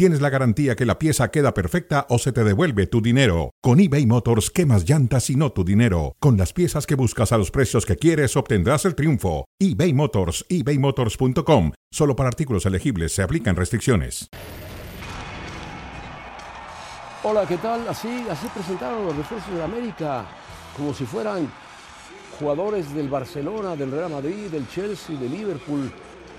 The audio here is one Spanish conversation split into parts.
tienes la garantía que la pieza queda perfecta o se te devuelve tu dinero. Con eBay Motors, quemas llantas y no tu dinero. Con las piezas que buscas a los precios que quieres, obtendrás el triunfo. eBay Motors, ebaymotors.com. Solo para artículos elegibles se aplican restricciones. Hola, ¿qué tal? Así, así presentaron los refuerzos de América, como si fueran jugadores del Barcelona, del Real Madrid, del Chelsea, del Liverpool,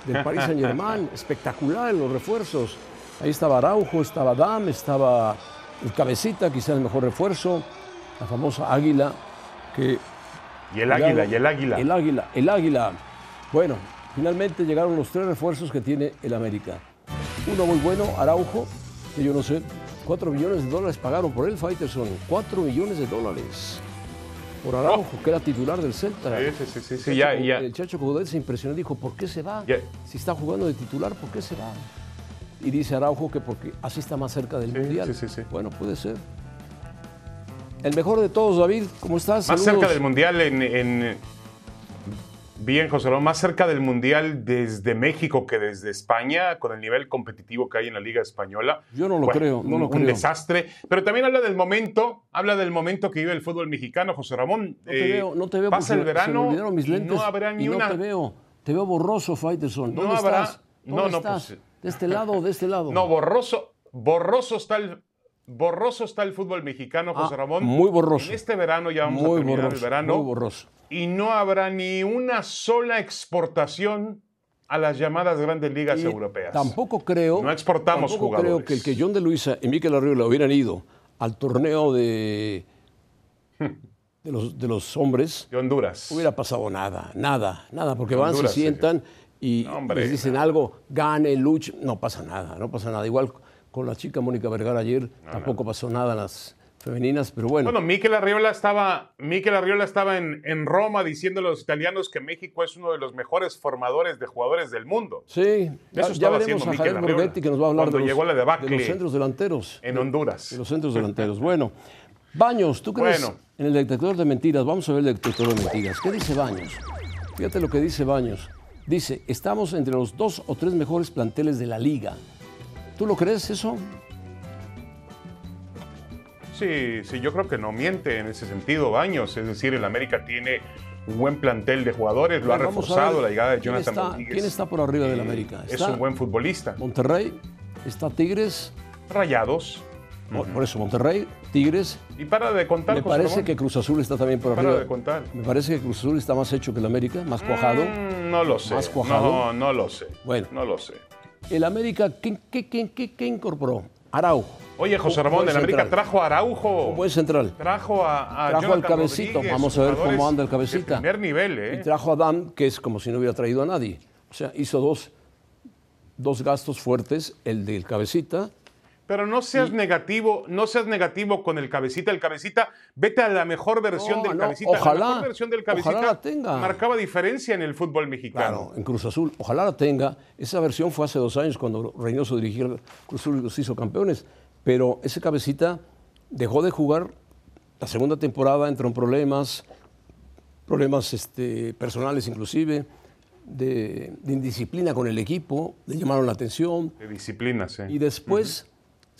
del Paris Saint Germain. Espectacular los refuerzos. Ahí estaba Araujo, estaba Dam, estaba el Cabecita, quizás el mejor refuerzo, la famosa Águila, que... Y el Águila, y el Águila. El Águila, el Águila. Bueno, finalmente llegaron los tres refuerzos que tiene el América. Uno muy bueno, Araujo, que yo no sé, cuatro millones de dólares pagaron por él, Fighterson. Cuatro millones de dólares por Araujo, que era titular del Celta. Sí, sí, sí, sí, ya, ya. El Chacho Coudet se impresionó y dijo, ¿por qué se va? Ya. Si está jugando de titular, ¿por qué se va? Y dice Araujo que porque así está más cerca del Mundial. sí, sí, sí. Bueno, puede ser. El mejor de todos, David, ¿cómo estás? Más Saludos. cerca del Mundial en, en- Bien, José Ramón, más cerca del Mundial desde México que desde España, con el nivel competitivo que hay en la Liga Española. Yo no lo Bueno, creo, no un, lo un creo. desastre. Pero también habla del momento, habla del momento que vive el fútbol mexicano, José Ramón. No te Eh, veo, no te veo. Pasa el se verano mis y lentes no habrá ni y no una... te veo. Te veo borroso, Fighterson. No ¿Dónde habrá- estás? no, ¿Dónde no, estás? pues, ¿De este lado o de este lado? No, borroso, borroso está el... Borroso está el fútbol mexicano, José Ah, Ramón. muy borroso. En este verano ya vamos a muy terminar borroso. el verano. Muy borroso. y no habrá ni una sola exportación a las llamadas grandes ligas Y europeas. Tampoco creo. No exportamos tampoco jugadores. creo que el que John de Luisa y Miquel Arriola hubieran ido al torneo de, de, los, de los hombres, De Honduras. hubiera pasado nada, nada, nada, porque van, se sientan y hombre, les dicen algo, gane, luche, no pasa nada, no pasa nada. Igual con la chica Mónica Vergara ayer tampoco pasó nada en las femeninas, pero bueno. Bueno, Miquel Arriola estaba, Miquel Arriola estaba en, en Roma diciendo a los italianos que México es uno de los mejores formadores de jugadores del mundo. sí, ya, Eso ya veremos a Javier Arriola, Borghetti que nos va a hablar cuando de los, llegó la debacle de los centros delanteros. En Honduras. De los centros delanteros. Bueno, Baños, ¿tú crees Bueno. en el detector de mentiras? Vamos a ver el detector de mentiras. ¿Qué dice Baños? Fíjate lo que dice Baños. Dice, estamos entre los dos o tres mejores planteles de la liga. ¿Tú lo crees eso? Sí, sí, yo creo que no miente en ese sentido Baños. Es decir, el América tiene un buen plantel de jugadores, lo ha reforzado la llegada de Jonathan está, Rodríguez. ¿Quién está por arriba del Eh, América? Es Está un buen futbolista. Monterrey, está Tigres, Rayados. Por- por eso Monterrey, Tigres. Y para de contar, Me parece Ramón. que Cruz Azul está también por Para arriba. de contar. Me parece que Cruz Azul está más hecho que el América, más cuajado. Mm, no lo sé. ¿Más cuajado? No, no lo sé. Bueno. No lo sé. El América, ¿qué, qué, qué, qué- qué incorporó? Araujo. Oye, José Ramón, el América trajo a Araujo. Un buen central. Trajo a, a Trajo al cabecito. Rodríguez, Vamos a ver cómo anda el cabecita. Primer nivel, ¿eh? Y trajo a Adam, que es como si no hubiera traído a nadie. O sea, hizo dos, dos gastos fuertes, el del cabecita. Pero no seas negativo, no seas negativo con el cabecita. El cabecita, vete a la mejor versión No, del no, cabecita. ojalá, la mejor versión del cabecita ojalá la tenga. marcaba diferencia en el fútbol mexicano. Claro, en Cruz Azul. Ojalá la tenga. Esa versión fue hace dos años cuando Reynoso dirigía el Cruz Azul y los hizo campeones. Pero ese cabecita dejó de jugar. La segunda temporada entró en problemas, problemas este, personales inclusive, de, de indisciplina con el equipo, le llamaron la atención. De disciplinas, ¿eh? Y después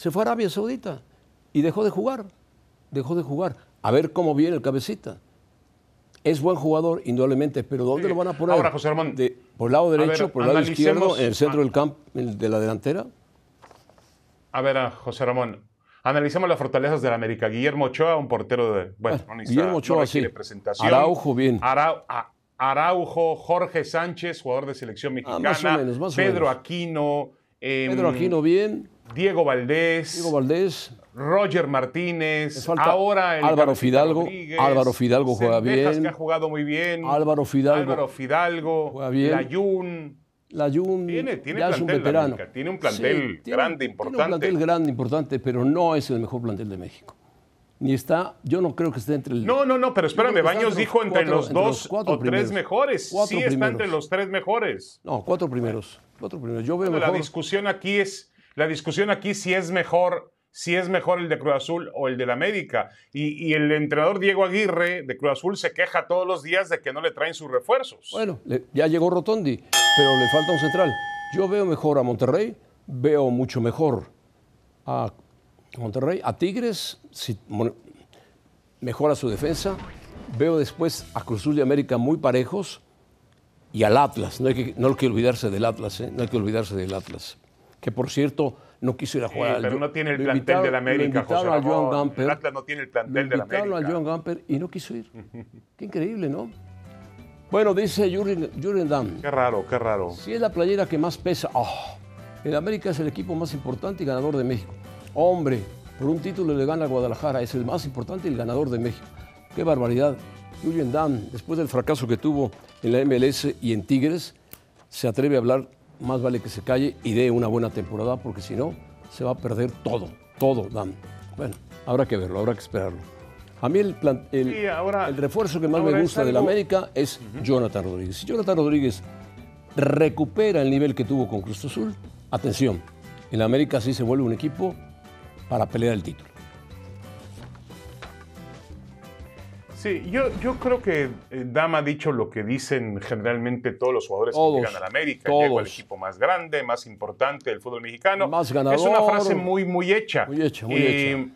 se fue a Arabia Saudita y dejó de jugar. Dejó de jugar. A ver cómo viene el cabecita. Es buen jugador, indudablemente, pero ¿dónde Sí. lo van a poner? Ahora, José Ramón. De- ¿Por el lado derecho, ver, por el lado izquierdo, en el centro ah. del campo, de la delantera? A ver, a José Ramón. Analicemos las fortalezas del América. Guillermo Ochoa, un portero de. Bueno, Bueno, no Guillermo no Ochoa, requiere sí. presentación. Araujo, bien. Arau- a- Araujo, Jorge Sánchez, jugador de selección Ah, mexicana. más o menos, más o Pedro menos. Aquino. em, Pedro Aquino, bien. Diego Valdés. Diego Valdés. Roger Martínez. Ahora el Álvaro Fidalgo. Álvaro Fidalgo juega bien. que ha jugado muy bien. Álvaro Fidalgo. Álvaro Fidalgo. Juega bien. Layún. Layún Tiene- tiene ya es un veterano. Tiene un plantel tiene- grande, Tiene importante. un plantel grande, importante, pero no es el mejor plantel de México. ni está, yo no creo que esté entre el... No, no, no, pero espérame, Baños entre dijo entre los entre dos cuatro o tres mejores. Cuatro sí está entre los tres mejores. No, cuatro primeros. Cuatro primeros. Yo veo Bueno, la discusión aquí es, la discusión aquí si es mejor, si es mejor el de Cruz Azul o el del América. Y, el entrenador Diego Aguirre de Cruz Azul se queja todos los días de que no le traen sus refuerzos. Bueno, ya llegó Rotondi, pero le falta un central. Yo veo mejor a Monterrey, veo mucho mejor a Monterrey, a Tigres, si, mejora su defensa. Veo después a Cruz Azul y América muy parejos y al Atlas. No hay que, no hay que olvidarse del Atlas, ¿eh? no hay que olvidarse del Atlas. Que por cierto, no quiso ir a Sí, jugar al pero no tiene el lo plantel invitaron- del América, invitaron José Ramón. Gamper. El Atlas no tiene el plantel del invitaron América. al Joan Gamper y no quiso ir. Qué increíble, ¿no? Bueno, dice Jürgen Damm, Qué raro, qué raro. si es la playera que más pesa, oh, el América es el equipo más importante y ganador de México. Hombre, por un título le gana a Guadalajara, es el más importante y el ganador de México. Qué barbaridad. Julian Damm, después del fracaso que tuvo en la MLS y en Tigres, se atreve a hablar, más vale que se calle y dé una buena temporada, porque si no, se va a perder todo, todo, Damm. Bueno, habrá que verlo, habrá que esperarlo. A mí el, plan- el, Sí, ahora- el refuerzo que más me gusta del América es Jonathan Rodríguez. Si Jonathan Rodríguez recupera el nivel que tuvo con Cruz Azul, atención, el América sí se vuelve un equipo para pelear el título. Sí, yo, yo creo que eh, Dama ha dicho lo que dicen generalmente todos los jugadores Todos, que llegan al América. Llegó al todos. equipo más grande, más importante del fútbol mexicano. Más Es una frase muy, muy hecha. Muy hecha, muy Y, hecha.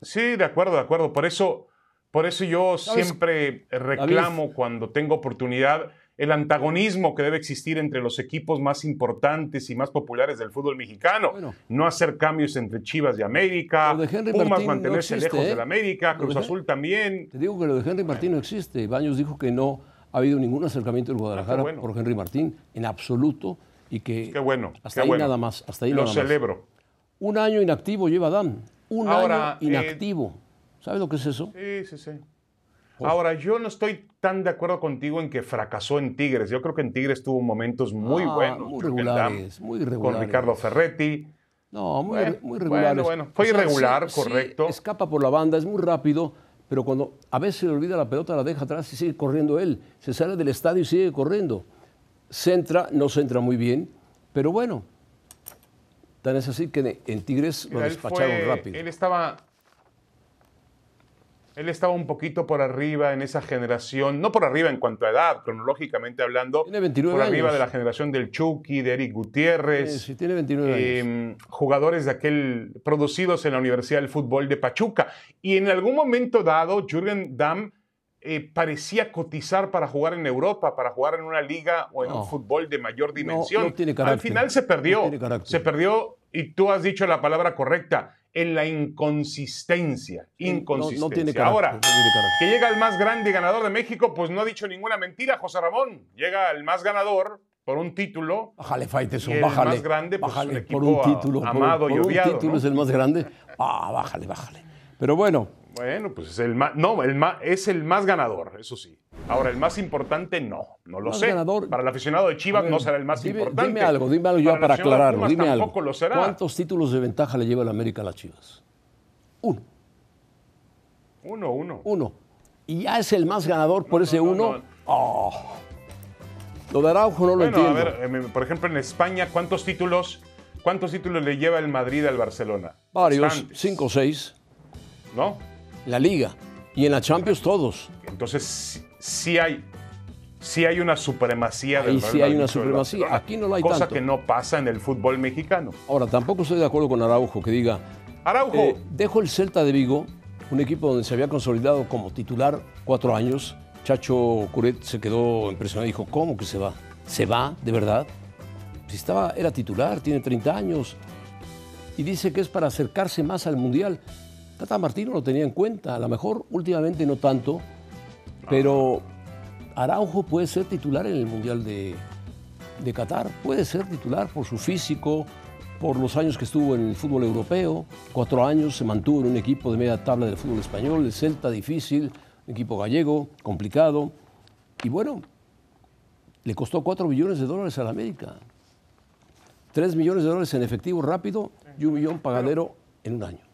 Sí, de acuerdo, de acuerdo. Por eso, por eso yo siempre reclamo cuando tengo oportunidad el antagonismo que debe existir entre los equipos más importantes y más populares del fútbol mexicano. Bueno. no hacer cambios entre Chivas y América, de Pumas Martín no mantenerse existe, lejos ¿eh? del América, Lo de Cruz Azul también. Te digo que lo de Henry Martín no existe. Baños dijo que no ha habido ningún acercamiento del Guadalajara Ah, bueno. por Henry Martín en absoluto y que Qué bueno, hasta qué ahí bueno. nada más, hasta ahí Lo nada más. celebro. Un año inactivo lleva Dan, un Ahora, año eh, inactivo. ¿Sabes lo que es eso? Sí, sí, sí. Ahora, yo no estoy tan de acuerdo contigo en que fracasó en Tigres. Yo creo que en Tigres tuvo momentos muy Ah, buenos. muy regulares, muy Con regulares. Ricardo Ferretti. No, muy, Bueno, muy bueno, regulares. bueno. Fue irregular, sí- sí correcto. escapa por la banda, es muy rápido, pero cuando a veces se le olvida la pelota, la deja atrás y sigue corriendo él. Se sale del estadio y sigue corriendo. Centra, no centra muy bien, pero bueno. Tan es así que en Tigres lo despacharon fue- rápido. Él estaba. Él estaba un poquito por arriba en esa generación, no por arriba en cuanto a edad, cronológicamente hablando, Tiene 29 por arriba años. de la generación del Chucky, de Eric Gutiérrez, Sí, sí, tiene 29 años. eh, jugadores de aquel producidos en la Universidad del Fútbol de Pachuca. Y en algún momento dado, Jürgen Damm eh, parecía cotizar para jugar en Europa, para jugar en una liga o en No. un fútbol de mayor dimensión. no tiene Al final se perdió. No tiene carácter. se perdió, y tú has dicho la palabra correcta, en la inconsistencia. Inconsistencia. No, no tiene carácter. Ahora, no tiene carácter. que llega el más grande y ganador de México, pues no ha dicho ninguna mentira, José Ramón. Llega el más ganador por un título. Bájale, Faiteson, Y el bájale. más grande, pues, bájale, un por un título. por- amado y por, odiado, un título ¿no? es el más grande. Ah, bájale, bájale. Pero bueno, Bueno, pues es el más, no, el más, es el más ganador, eso sí. Ahora, el más importante, no, no lo Más sé. ganador. Para el aficionado de Chivas ver, no será el más dime, importante. Dime algo, dime algo para de aclararlo. Dime algo. tampoco lo será. ¿Cuántos títulos de ventaja le lleva el América a las Chivas? Uno. Uno, uno. Uno. Y ya es el más ganador por ese no, uno. no. Oh. Lo de Araujo no lo Bueno, a entiendo. ver, eh, por ejemplo, en España, ¿cuántos títulos, ¿cuántos títulos le lleva el Madrid al Barcelona? Varios, Bastantes, cinco o seis. ¿No? La Liga. Y en la Champions todos. Entonces, sí, hay, sí hay una supremacía del Ahí Real sí hay una supremacía. Aquí no la hay Cosa tanto. que no pasa en el fútbol mexicano. Ahora, tampoco estoy de acuerdo con Araujo que diga, Araujo, Eh, dejo el Celta de Vigo, un equipo donde se había consolidado como titular cuatro años. Chacho Curet se quedó impresionado y dijo, ¿cómo que se va? ¿Se va, de verdad? Si estaba, era titular, tiene 30 años. Y dice que es para acercarse más al Mundial. Tata Martino lo tenía en cuenta, a lo mejor últimamente no tanto, pero Araujo puede ser titular en el Mundial de, de Qatar. Puede ser titular por su físico, por los años que estuvo en el fútbol europeo. Cuatro años se mantuvo en un equipo de media tabla del fútbol español, el Celta, difícil, un equipo gallego, complicado. Y bueno, le costó cuatro millones de dólares a la América. Tres millones de dólares en efectivo rápido y un millón pagadero en un año.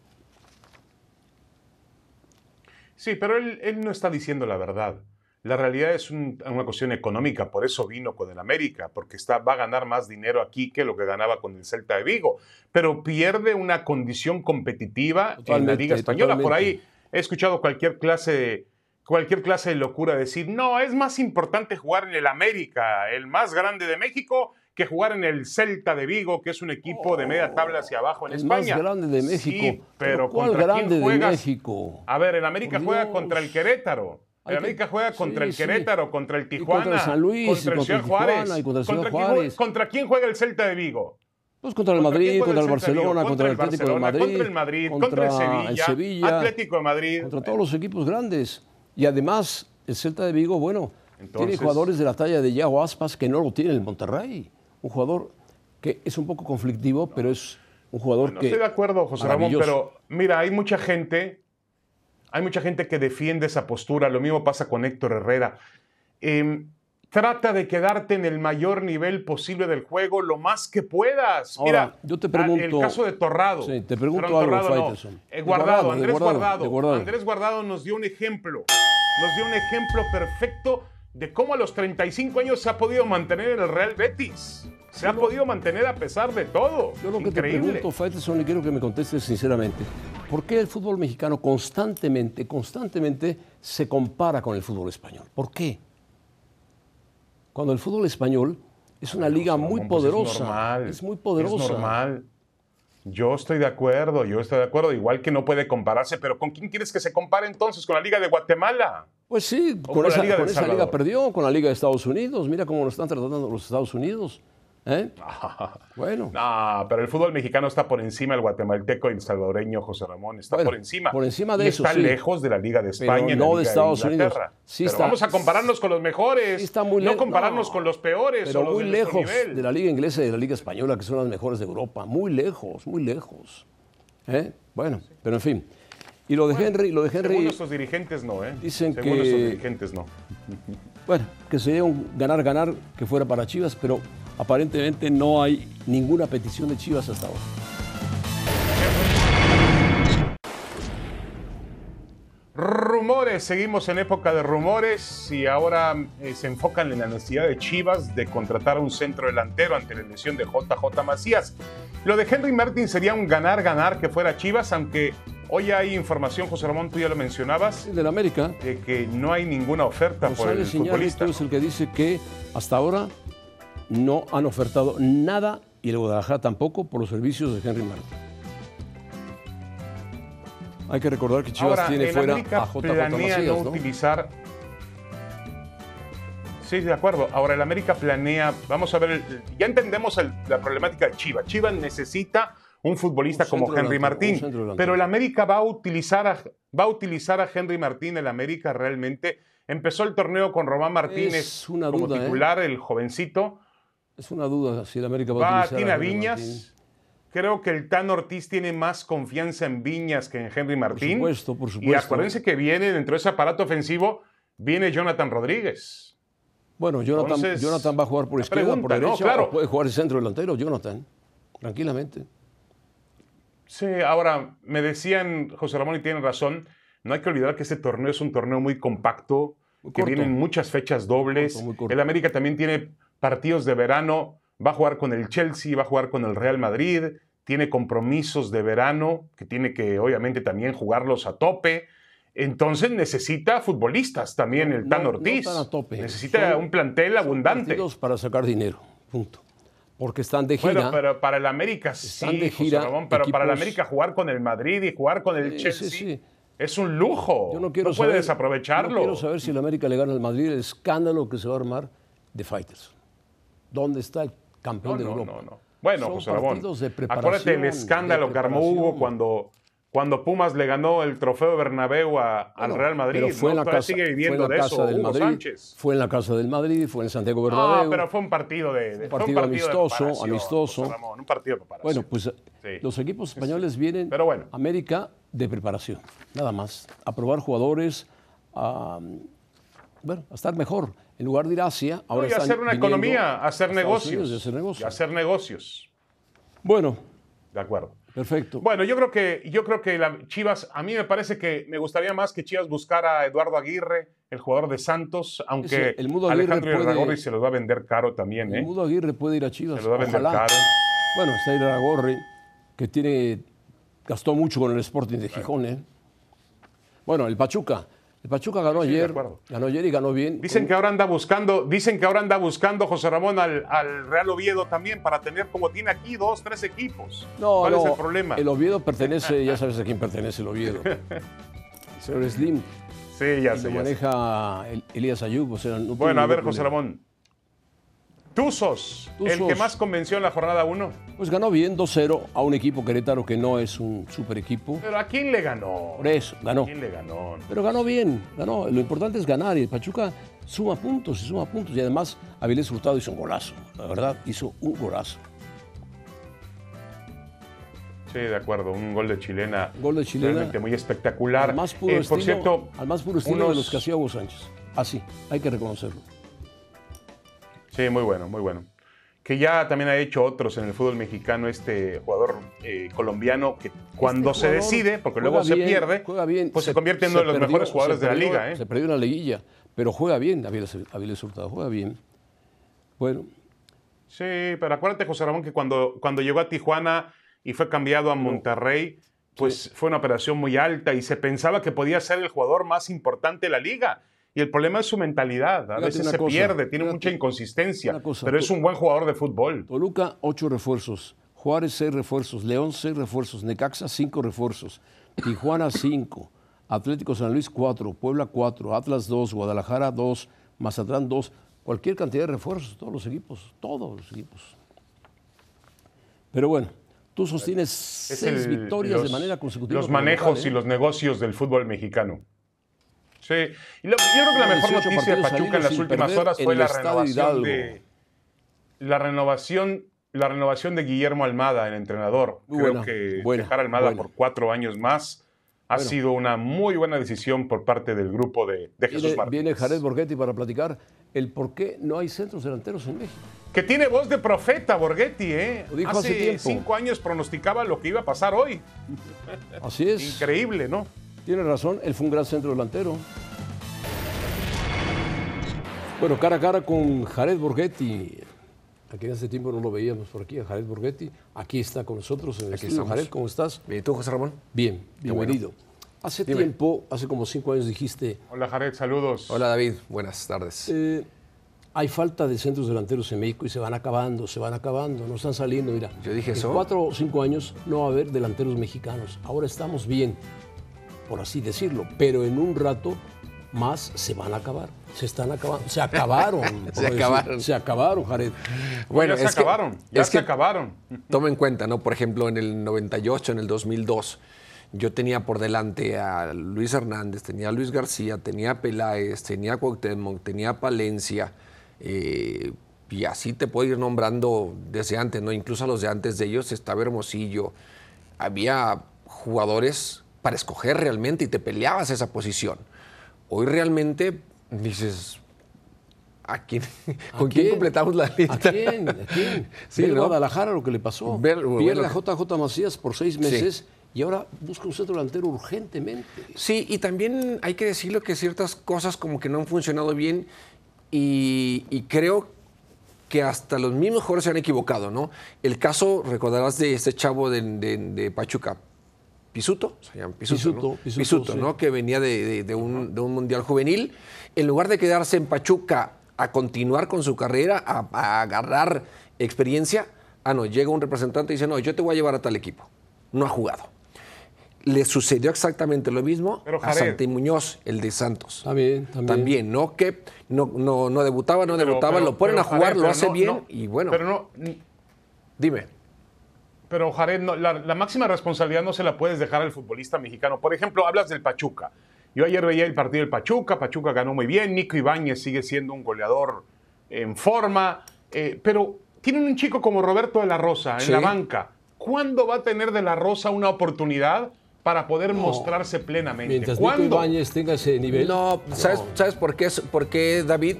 Sí, pero él, él no está diciendo la verdad. La realidad es un- una cuestión económica, por eso vino con el América, porque está, va a ganar más dinero aquí que lo que ganaba con el Celta de Vigo, pero pierde una condición competitiva en la Totalmente, Liga Española. Por ahí totalmente. he escuchado cualquier clase, de- cualquier clase de locura decir, no, es más importante jugar en el América, el más grande de México, que jugar en el Celta de Vigo, que es un equipo de media tabla hacia abajo en El España. más grande de México. Sí, pero ¿cuál ¿contra grande quién de juegas? México? A ver, el América juega contra el Querétaro. El que- América juega contra sí, el sí. Querétaro, contra el Y Tijuana, contra el San Luis, contra el Ciudad Juárez. y contra el Ciudad ¿Contra quién Juárez. jue- ¿Contra quién juega el Celta de Vigo? Pues contra el ¿Contra quién Madrid, contra el de? Barcelona, contra el Atlético de Madrid, Contra el Madrid, contra, el Sevilla, el Sevilla, Atlético de Madrid. contra todos los equipos grandes. Y además, el Celta de Vigo, bueno, tiene jugadores de la talla de Yago Aspas que no lo tiene el Monterrey. Un jugador que es un poco conflictivo, pero es un jugador No que... estoy de acuerdo, José Ramón, pero mira, hay mucha gente, hay mucha gente que defiende esa postura. Lo mismo pasa con Héctor Herrera. Eh, trata de quedarte en el mayor nivel posible del juego lo más que puedas. Ahora, Mira, yo te pregunto- el caso de Torrado. Sí, te pregunto algo, Torrado no. Eh, Guardado, Guardado, Andrés Guardado, Guardado. Andrés Guardado nos dio un ejemplo. Nos dio un ejemplo perfecto de cómo a los 35 años se ha podido mantener en el Real Betis. Se ha podido mantener a pesar de todo. Yo lo que te Increíble. pregunto, Faitelson, y quiero que me contestes sinceramente, ¿por qué el fútbol mexicano constantemente, constantemente se compara con el fútbol español? ¿Por qué? Cuando el fútbol español es una liga muy pues poderosa, Es, normal, es muy poderosa. Es normal. Yo estoy de acuerdo, yo estoy de acuerdo. Igual que no puede compararse, pero ¿con quién quieres que se compare entonces? ¿Con la Liga de Guatemala? Pues sí, con, con la esa, Liga de con esa liga perdió, con la Liga de Estados Unidos. Mira cómo lo están tratando los Estados Unidos. ¿Eh? Bueno, No, pero el fútbol mexicano está por encima, el guatemalteco y el salvadoreño José Ramón está Bueno, por encima. por encima de Y eso, Está sí. lejos de la Liga de España, y la no de Liga Estados Inglaterra. Unidos. Sí Pero está- vamos a compararnos con los mejores, sí está muy no compararnos no, con los peores Pero o los muy de lejos nivel. de la liga inglesa y de la liga española, que son las mejores de Europa. Muy lejos, muy lejos. ¿Eh? Bueno, pero en fin. Y lo de Henry, lo de Según Henry, nuestros dirigentes no, ¿eh? Dicen Según que- nuestros dirigentes no. bueno, que sería un ganar-ganar que fuera para Chivas, pero aparentemente no hay ninguna petición de Chivas hasta ahora. Rumores, seguimos en época de rumores y ahora eh, se enfocan en la necesidad de Chivas de contratar a un centro delantero ante la lesión de JJ Macías. Lo de Henry Martin sería un ganar-ganar que fuera Chivas, aunque hoy hay información, José Ramón, tú ya lo mencionabas, El del América, de que no hay ninguna oferta por el futbolista. Es el que dice que hasta ahora no han ofertado nada y el Guadalajara tampoco por los servicios de Henry Martin. Hay que recordar que Chivas Ahora, tiene el fuera América a JJ planea Macías, no, ¿no? utilizar. Sí, de acuerdo. Ahora, el América planea. Vamos a ver. el- ya entendemos el- la problemática de Chivas. Chivas necesita un futbolista Un como Henry Martín. Pero el América va a utilizar a, va a utilizar a Henry Martín. El América realmente empezó el torneo con Román Martínez como ¿eh? titular, el jovencito. Es una duda si el América va, Va a a utilizar Tina Henry Viñas. Martín. Creo que el Tan Ortiz tiene más confianza en Viñas que en Henry Martín. supuesto, por Y supuesto. acuérdense que viene dentro de ese aparato ofensivo, viene Jonathan Rodríguez. Bueno, Jonathan, Entonces, Jonathan va a jugar por izquierda, por pregunta, ¿no? derecha, Claro. puede jugar el centro delantero, Jonathan, tranquilamente. Sí, ahora me decían, José Ramón, y tienen razón, no hay que olvidar que este torneo es un torneo muy compacto, Muy que vienen muchas fechas dobles. Corto, muy corto. El América también tiene partidos de verano, va a jugar con el Chelsea, va a jugar con el Real Madrid, tiene compromisos de verano que tiene que obviamente también jugarlos a tope. Entonces necesita futbolistas también el Tan no Ortiz. a tope. Necesita Son- un plantel abundante. Para sacar dinero, punto. Porque están de gira. Bueno, pero para el América Están sí, de José Ramón, pero para el América jugar con el Madrid y jugar con el Chelsea sí, sí. es un lujo. Yo no quiero puede saber, desaprovecharlo. No quiero saber si el América le gana al Madrid el escándalo que se va a armar de Fighters. ¿Dónde está el No, campeón de no, Europa? no, no. Bueno, Son José Ramón, acuérdate el escándalo que armó. Hugo cuando, cuando Pumas le ganó el trofeo Bernabéu a- al Real Madrid. Pero fue ¿no? en la casa, sigue fue viviendo en la de casa eso del Hugo Madrid. Sánchez. Fue en la casa del Madrid, fue en Santiago No, Bernabéu. pero fue un partido de, de- Un partido amistoso, amistoso. José Ramón, un partido de preparación. Bueno, pues Sí. los equipos españoles vienen Pero bueno. a América de preparación, nada más. A probar jugadores, a, bueno, a estar mejor. En lugar de ir a Asia, ahora y están hacer una economía, hacer negocios. Y hacer negocios. Y hacer negocios. Bueno, De acuerdo. Perfecto. Bueno, yo creo que, yo creo que la Chivas, a mí me parece que me gustaría más que Chivas buscara a Eduardo Aguirre, el jugador de Santos, aunque el Mudo Aguirre Alejandro Irarrágorri se los va a vender caro también, El ¿eh? Mudo Aguirre puede ir a Chivas. Se los va a vender ojalá. caro. Bueno, está Iraragorri, que tiene, gastó mucho con el Sporting de Gijón. ¿eh? Bueno, el Pachuca. El Pachuca ganó Sí, ayer. Ganó ayer y ganó bien. Dicen que ahora anda buscando, dicen que ahora anda buscando José Ramón al, al Real Oviedo también para tener como tiene aquí dos, tres equipos. No, ¿Cuál no, es el problema? El Oviedo pertenece, ya sabes a quién pertenece el Oviedo. El señor Slim. Sí, ya sé. lo ya maneja el- Elías Ayub. O sea, no Bueno, a ver, José. Ramón. Tuzos, el que más convenció en la jornada 1. Pues ganó bien 2-0 a un equipo Querétaro que no es un super equipo. Pero ¿a quién le ganó? Por eso, ganó. ¿A quién le ganó? Pero ganó bien, ganó. Lo importante es ganar y el Pachuca suma puntos y suma puntos. Y además, Avilés Hurtado hizo un golazo. La verdad, hizo un golazo. Sí, de acuerdo, un gol de chilena. Gol de chilena. Realmente muy espectacular. Al más puro Eh, estilo, por cierto, al más puro estilo de los que hacía Hugo Sánchez. Así, hay que reconocerlo. Sí, muy bueno, muy bueno. Que ya también ha hecho otros en el fútbol mexicano, este jugador eh, colombiano que cuando Este se jugador decide, porque luego se pierde, juega bien. pues se, convierte en uno de los perdió- mejores jugadores se de la liga. ¿eh? Se perdió en la liguilla, pero juega bien Avilés Hurtado, juega bien. Bueno, Sí, pero acuérdate, José Ramón, que cuando, cuando llegó a Tijuana y fue cambiado a Monterrey, pues fue una operación muy alta y se pensaba que podía ser el jugador más importante de la liga. Y el problema es su mentalidad. A veces se cosa, pierde, tiene fíjate mucha inconsistencia, cosa, pero es un buen jugador de fútbol. Toluca, ocho refuerzos. Juárez, seis refuerzos. León, seis refuerzos. Necaxa, cinco refuerzos. Tijuana, cinco. Atlético San Luis, cuatro. Puebla, cuatro. Atlas, dos. Guadalajara, dos. Mazatlán, dos. Cualquier cantidad de refuerzos, todos los equipos. Todos los equipos. Pero bueno, tú sostienes Es seis el- victorias de manera consecutiva. Los manejos local, ¿eh? y los negocios del fútbol mejano. Sí, y lo- yo creo que la mejor 18 noticia de Pachuca en las últimas horas fue la renovación de la renovación la renovación de Guillermo Almada, el entrenador. Creo que buena, dejar a Almada buena. por cuatro años más ha Bueno. sido una muy buena decisión por parte del grupo de, de Jesús Viene, Martínez. viene Jared Borghetti para platicar el por qué no hay centros delanteros en México. Que tiene voz de profeta, Borghetti, ¿eh? Lo dijo hace cinco años pronosticaba lo que iba a pasar hoy. Así es. Increíble, ¿no? Tiene razón, él fue un gran centro delantero. Bueno, cara a cara con Jared Borghetti. Aquí en este tiempo no lo veíamos por aquí, a Jared Borghetti. Aquí está con nosotros en el Aquí estudio. Jared, ¿cómo estás? ¿Y tú, José Ramón? Bien, bienvenido. Hace Dime. tiempo, hace como cinco años dijiste, Hola, Jared, saludos. Hola, David. Buenas tardes. eh, hay falta de centros delanteros en México y se van acabando, se van acabando, no están saliendo. Mira, Yo dije en eso. cuatro o cinco años no va a haber delanteros mexicanos. Ahora estamos bien, por así decirlo, pero en un rato más se van a acabar. Se están acabando, se acabaron. Se decir. acabaron. Se acabaron, Jared. Bueno, ya se es que- acabaron, ya es se que acabaron. Toma en cuenta, ¿no? Por ejemplo, en el 98, en el 2002, yo tenía por delante a Luis Hernández, tenía a Luis García, tenía a Peláez, tenía a Cuauhtémoc, tenía a Palencia, eh, y así te puedo ir nombrando desde antes, ¿no? Incluso a los de antes de ellos estaba Hermosillo. Había jugadores para escoger realmente y te peleabas esa posición. Hoy realmente dices, ¿a quién, ¿A ¿con quién quién? completamos la lista? ¿A quién? ¿A quién? Sí, ¿no? Guadalajara lo que le pasó. Ver- Pierde a JJ Macías por seis meses y ahora busca un centro delantero urgentemente. Sí, y también hay que decirlo que ciertas cosas como que no han funcionado bien y, y creo que hasta los mismos jugadores se han equivocado, ¿no? El caso, recordarás de este chavo de, de- de Pachuca, Pisuto, se llama Pisuto, Pisuto, ¿no? Pisuto, Pisuto, sí. ¿no? Que venía de, de- de un, de un mundial juvenil. En lugar de quedarse en Pachuca a continuar con su carrera, a, a agarrar experiencia, ah, no, llega un representante y dice, no, yo te voy a llevar a tal equipo. No ha jugado. Le sucedió exactamente lo mismo Pero, a Santi Muñoz, el de Santos. También, también. También, ¿no? Que no, no, no debutaba, no Pero- debutaba, pero- lo ponen pero, a jugar, Jared, lo hace no- bien no, y bueno, Pero no, dime. Pero Jared, no, la, la máxima responsabilidad no se la puedes dejar al futbolista mexicano. Por ejemplo, hablas del Pachuca. Yo ayer veía el partido del Pachuca, Pachuca ganó muy bien, Nico Ibáñez sigue siendo un goleador en forma, eh, pero tienen un chico como Roberto de la Rosa en Sí. la banca. ¿Cuándo va a tener de la Rosa una oportunidad para poder mostrarse plenamente? Mientras Nico. Ibáñez tenga ese nivel. No, ¿sabes, ¿sabes por, qué, por qué, David?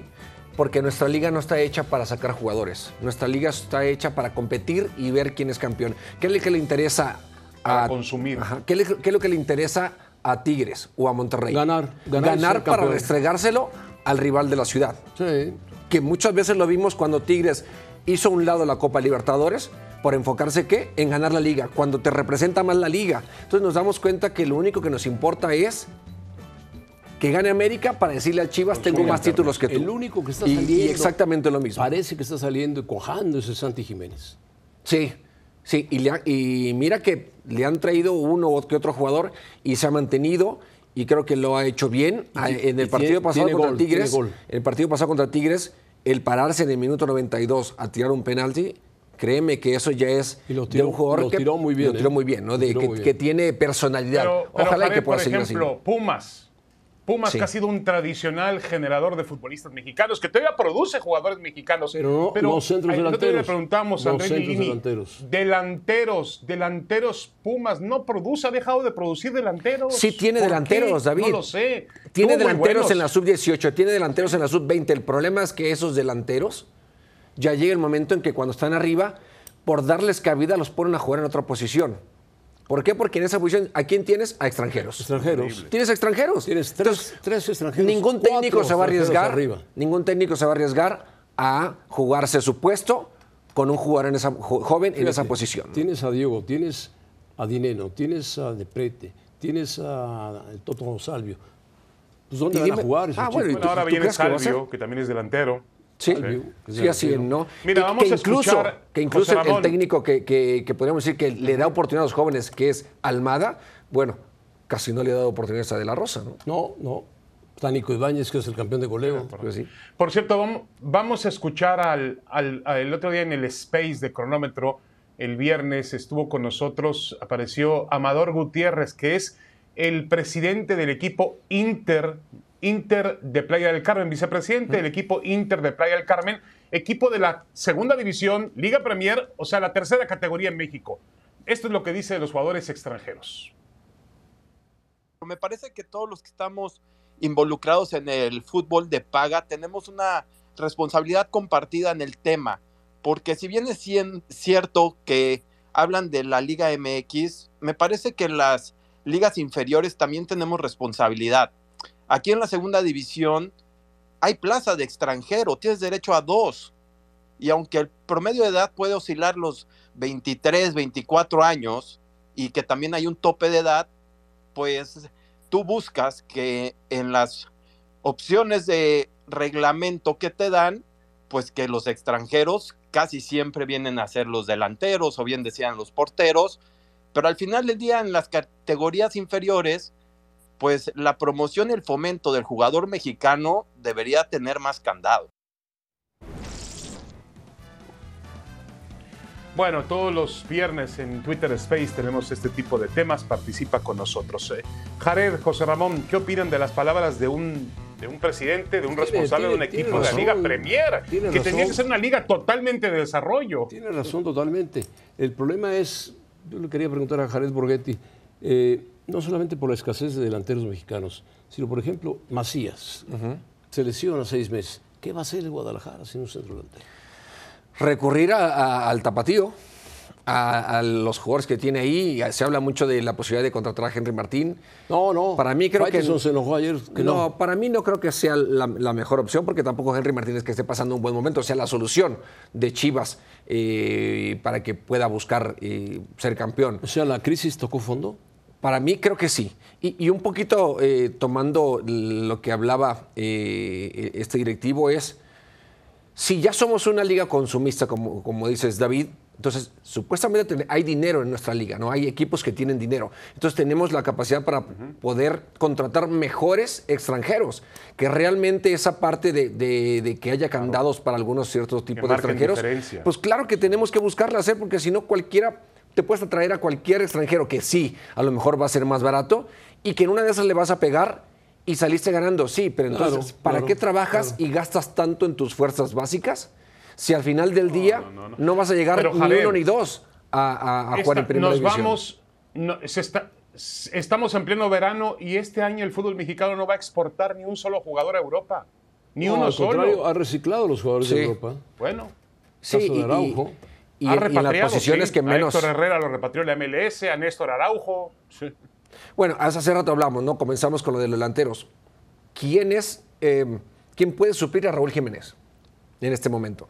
Porque nuestra liga no está hecha para sacar jugadores. Nuestra liga está hecha para competir y ver quién es campeón. ¿Qué es lo que le interesa a, consumir. ¿Qué, es lo que le interesa a Tigres o a Monterrey? Ganar. Ganar, para restregárselo al rival de la ciudad. Sí. Que muchas veces lo vimos cuando Tigres hizo un lado la Copa Libertadores por enfocarse qué? En ganar la liga, cuando te representa más la liga. Entonces nos damos cuenta que lo único que nos importa es que gane América para decirle a Chivas tengo más títulos que tú. El único que está saliendo. Y, exactamente lo mismo. Parece que está saliendo y cojando ese Santi Jiménez. Sí, sí. Y, y mira que le han traído uno o otro jugador y se ha mantenido y creo que lo ha hecho bien. Ah, en el partido pasado contra Tigres, el partido pasado contra Tigres, el pararse en el minuto 92 a tirar un penalti, créeme que eso ya es de un jugador lo tiró muy bien, lo tiró muy bien, ¿no? De, que, tiene personalidad. Ojalá que pueda por ejemplo, Pumas Pumas, que ha sido un tradicional generador de futbolistas mexicanos, que todavía produce jugadores mexicanos. Pero no, no centros delanteros. le preguntamos a delanteros. delanteros. Delanteros, Pumas no produce, ha dejado de producir delanteros. Sí tiene delanteros, David. No lo sé. Tiene delanteros en la sub-18, tiene delanteros en la sub-20. El problema es que esos delanteros ya llega el momento en que cuando están arriba, por darles cabida, los ponen a jugar en otra posición. ¿Por qué? Porque en esa posición, ¿a quién tienes? A extranjeros. Extranjeros. Tienes extranjeros. Tienes tres, tres extranjeros. Ningún técnico se va a arriesgar. Ningún técnico se va a arriesgar a jugarse su puesto con un jugador en esa, joven en esa posición. Tienes a Diego, tienes a Dineno, tienes a Deprete, tienes a Toto Salvio. Pues ¿dónde van a jugar? Ah, bueno, ahora viene Salvio, que también es delantero. Sí, sí, así es, ¿no? Mira, vamos que a incluso, escuchar, que incluso el, técnico que, que, podríamos decir que le da oportunidad a los jóvenes, que es Almada, bueno, casi no le ha dado oportunidad a De La Rosa, ¿no? No, no. Tánico Ibáñez, que es el campeón de goleo. Pues sí. Por cierto, vamos, vamos a escuchar al, al, el otro día en el Space de Cronómetro, el viernes estuvo con nosotros, apareció Amador Gutiérrez, que es el presidente del equipo Inter Inter de Playa del Carmen, vicepresidente del equipo Inter de Playa del Carmen, equipo de la segunda división, Liga Premier, o sea, la tercera categoría en México. Esto es lo que dice los jugadores extranjeros. Me parece que todos los que estamos involucrados en el fútbol de paga tenemos una responsabilidad compartida en el tema, porque si bien es cierto que hablan de la Liga MX, me parece que las ligas inferiores también tenemos responsabilidad. Aquí en la segunda división hay plaza de extranjero, tienes derecho a dos. Y aunque el promedio de edad puede oscilar los 23, 24 años y que también hay un tope de edad, pues tú buscas que en las opciones de reglamento que te dan, pues que los extranjeros casi siempre vienen a ser los delanteros o bien decían los porteros, pero al final del día en las categorías inferiores pues la promoción y el fomento del jugador mexicano debería tener más candado. Bueno, todos los viernes en Twitter Space tenemos este tipo de temas. Participa con nosotros. Eh, Jared, José Ramón, ¿qué opinan de las palabras de un, de un presidente, de un responsable de un equipo de la Liga Premier? Que tenía que ser una liga totalmente de desarrollo. Tiene razón totalmente. El problema es, yo le quería preguntar a Jared Borghetti, eh, no solamente por la escasez de delanteros mexicanos, sino por ejemplo Macías, se lesiona seis meses. ¿Qué va a hacer el Guadalajara sin un centro delantero? Recurrir al tapatío, a, los jugadores que tiene ahí. Se habla mucho de la posibilidad de contratar a Henry Martín. No, no. Para mí creo que se enojó ayer. no, para mí no creo que sea la, mejor opción porque tampoco Henry Martín es que esté pasando un buen momento. O sea, la solución de Chivas eh, para que pueda buscar eh, ser campeón. O sea, la crisis tocó fondo. Para mí creo que sí. Y, un poquito eh, tomando lo que hablaba este directivo es, si ya somos una liga consumista, como, como dices David, entonces supuestamente hay dinero en nuestra liga, ¿no? Hay equipos que tienen dinero. Entonces tenemos la capacidad para poder contratar mejores extranjeros, que realmente esa parte de, que haya candados para algunos ciertos tipos de extranjeros, pues claro que tenemos que buscarla hacer, porque si no cualquiera te puedes atraer a cualquier extranjero que sí, a lo mejor va a ser más barato y que en una de esas le vas a pegar y saliste ganando, sí, pero entonces, ¿para qué trabajas y gastas tanto en tus fuerzas básicas si al final del día no, vas a llegar ni uno ni dos a, jugar en primera nos Vamos, estamos en pleno verano y este año el fútbol mexicano no va a exportar ni un solo jugador a Europa. Ni uno solo. ha reciclado los jugadores de Europa. Bueno. Sí, y, Ha en- y en las posiciones sí. que A menos. Héctor Herrera lo repatrió la MLS, a Néstor Araujo. Sí. Bueno, hace rato hablamos, ¿no? Comenzamos con lo de los delanteros. ¿Quién es, eh, quién puede suplir a Raúl Jiménez en este momento?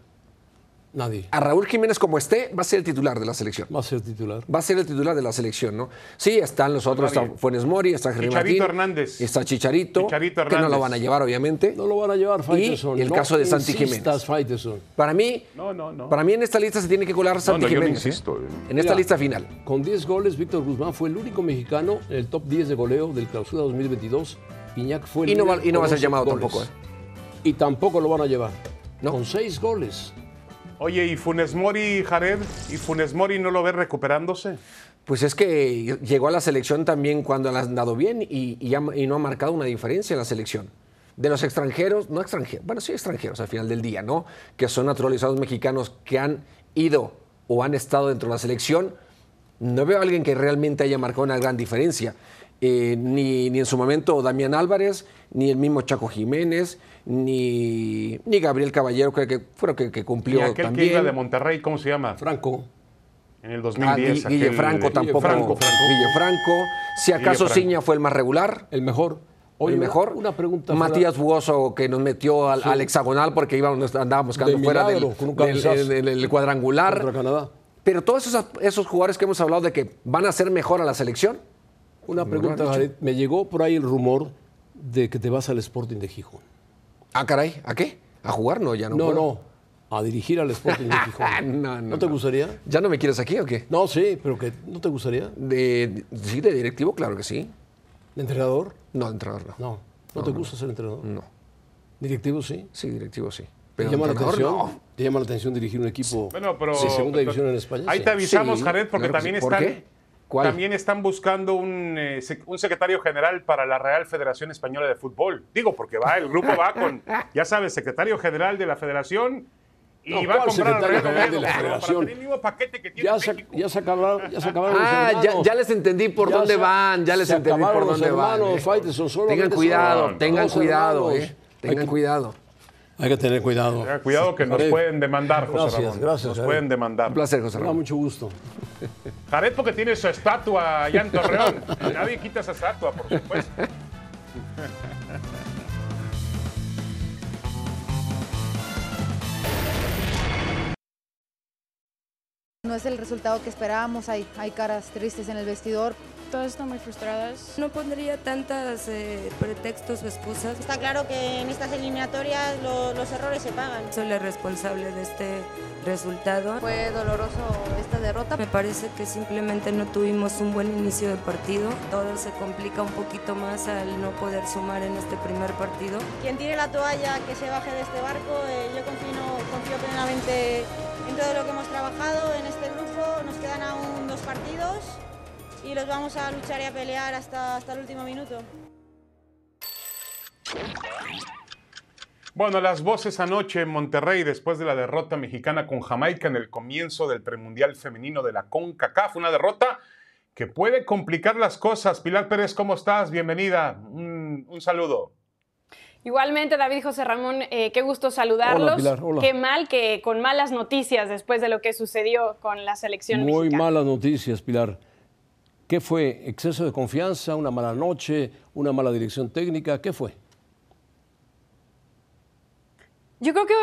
Nadie. A Raúl Jiménez, como esté, va a ser el titular de la selección. Va a ser titular. Va a ser el titular de la selección, ¿no? Sí, están los otros, Nadie. está Funes Mori, está Henry Chicharito Martín, Hernández. está Chicharito, Chicharito que no lo Hernández. van a llevar, obviamente. No lo van a llevar, Faitelson. el No caso de Santi insistas, Jiménez. Para mí, No, no, no. para mí en esta lista se tiene que colar Santi no, yo no Jiménez. ¿eh? insisto. En esta Mira. lista final. Con 10 goles, Víctor Guzmán fue el único mexicano en el top 10 de goleo del Clausura 2022. Iñak fue el Y no va- líder y no va a ser 11 llamado goles. tampoco, ¿eh? Y tampoco lo van a llevar. No. Con 6 goles. Oye, ¿y Funes Mori, Jared? ¿Y Funes Mori no lo ve recuperándose? Pues es que llegó a la selección también cuando le han dado bien y, y no ha marcado una diferencia en la selección. De los extranjeros, no extranjeros, bueno, sí extranjeros al final del día, ¿no? Que son naturalizados mexicanos que han ido o han estado dentro de la selección, no veo a alguien que realmente haya marcado una gran diferencia. Eh, ni, ni en su momento Damián Álvarez, ni el mismo Chaco Jiménez, ni, ni Gabriel Caballero, que, que fueron que, que Y cumplió aquel también. que iba de Monterrey, ¿cómo se llama? Franco. En el Ah, 2010. Gui- Guille aquel- Franco tampoco. Franco, Franco. Guille Franco. Si acaso. Ciña fue el más regular. El mejor. el una- mejor. Una, pregunta. Matías Buoso que nos metió al, Sí. al hexagonal porque íbamos, andábamos quedando De fuera del, milagro, con un del- cabezazo. del- del cuadrangular. Contra Canadá. Pero todos esos, esos jugadores que hemos hablado de que van a ser mejor a la selección, Una No pregunta, Jared. Me llegó por ahí el rumor de que te vas al Sporting de Gijón. ah, caray, ¿a qué? ¿A jugar? No, ya no. No, puedo. no. A dirigir al Sporting de Gijón. No, no, te no. gustaría? ¿Ya no me quieres aquí o qué? No, sí, pero que ¿no te gustaría? De, sí, de directivo, claro que sí. ¿De entrenador? No, de entrenador no. No. ¿No, te gusta ser entrenador? No. ¿Directivo sí? Sí, directivo sí. ¿Te llama la atención? no. ¿Te llama la atención dirigir un equipo Bueno, pero. de segunda división en España? Ahí Sí. te avisamos, Sí, Jared, porque claro también sí. ¿Por están. qué? ¿Cuál? También están buscando un, eh, un secretario general para la Real Federación Española de Fútbol. Digo, porque va, el grupo va con, ya sabes, secretario general de la federación y No, va a ¿cuál comprar al secretario Real general de la federación? Para tener el mismo paquete que tiene Ya se, ya se acabaron, ya se acabaron Ah, los ya, les entendí por Ya dónde se- van, ya les entendí por dónde van. eh. Tengan cuidado, tengan cuidado, eh. Tengan que- cuidado. Hay que tener cuidado. Cuidado que nos Jared, pueden demandar, José Gracias, Ramón. gracias, Nos Jared. pueden demandar. Un placer, José da Ramón. mucho gusto. Jared porque tiene su estatua allá en Torreón. Nadie quita esa estatua, por supuesto. No es el resultado que esperábamos, hay, hay caras tristes en el vestidor. Todas están muy frustradas. No pondría tantas eh, pretextos o excusas. Está claro que en estas eliminatorias lo- los errores se pagan. Soy la responsable de este resultado. Fue doloroso esta derrota. Me parece que simplemente no tuvimos un buen inicio de partido. Todo se complica un poquito más al no poder sumar en este primer partido. Quien tire la toalla, que se baje de este barco. eh, yo confío, confío plenamente en todo lo que hemos trabajado en este grupo. Nos quedan aún dos partidos y los vamos a luchar y a pelear hasta, hasta el último minuto. Bueno, las voces anoche en Monterrey después de la derrota mexicana con Jamaica en el comienzo del premundial femenino de la CONCACAF. Una derrota que puede complicar las cosas. Pilar Pérez, ¿cómo estás? Bienvenida. Un, un saludo. Igualmente, David José Ramón, eh, qué gusto saludarlos. Hola, Pilar, hola. Qué mal que con malas noticias después de lo que sucedió con la selección Muy mexicana. malas noticias, Pilar. ¿Qué fue? ¿Exceso de confianza? ¿Una mala noche? ¿Una mala dirección técnica? ¿Qué fue? Yo creo que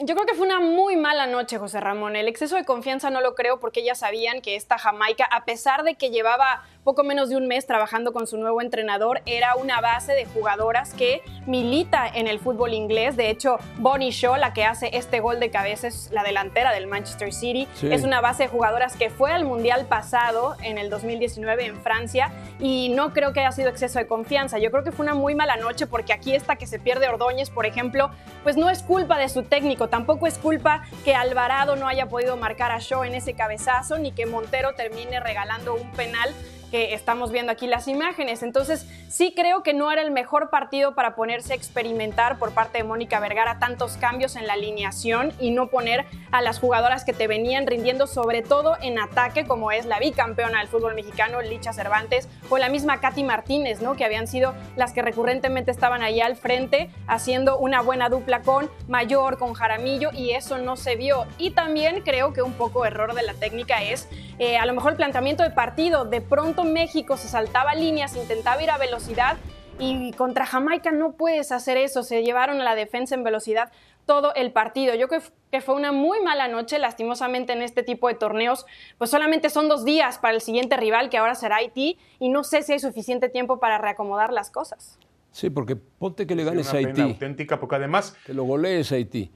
yo creo que fue una muy mala noche, José Ramón. El exceso de confianza no lo creo porque ellas sabían que esta Jamaica, a pesar de que llevaba poco menos de un mes trabajando con su nuevo entrenador, era una base de jugadoras que milita en el fútbol inglés. De hecho, Bonnie Shaw, la que hace este gol de cabeza, es la delantera del Manchester City. Sí. Es una base de jugadoras que fue al Mundial pasado, en el 2019, en Francia, y no creo que haya sido exceso de confianza. Yo creo que fue una muy mala noche porque aquí esta que se pierde Ordóñez, por ejemplo, pues no es culpa de su técnico, tampoco es culpa que Alvarado no haya podido marcar a Shaw en ese cabezazo, ni que Montero termine regalando un penal que estamos viendo aquí las imágenes. Entonces, sí creo que no era el mejor partido para ponerse a experimentar por parte de Mónica Vergara tantos cambios en la alineación y no poner a las jugadoras que te venían rindiendo, sobre todo en ataque, como es la bicampeona del fútbol mexicano, Licha Cervantes, o la misma Katy Martínez, ¿no? Que habían sido las que recurrentemente estaban ahí al frente, haciendo una buena dupla con Mayor, con Jaramillo, y eso no se vio. Y también creo que un poco error de la técnica es eh, a lo mejor el planteamiento de partido. De pronto México se saltaba líneas, intentaba ir a velocidad y contra Jamaica no puedes hacer eso. Se llevaron a la defensa en velocidad todo el partido. Yo creo que fue una muy mala noche, lastimosamente en este tipo de torneos, pues solamente son dos días para el siguiente rival, que ahora será Haití, y no sé si hay suficiente tiempo para reacomodar las cosas. Sí, porque ponte que le ganes a Haití. auténtica, porque además... Que lo golees a Haití.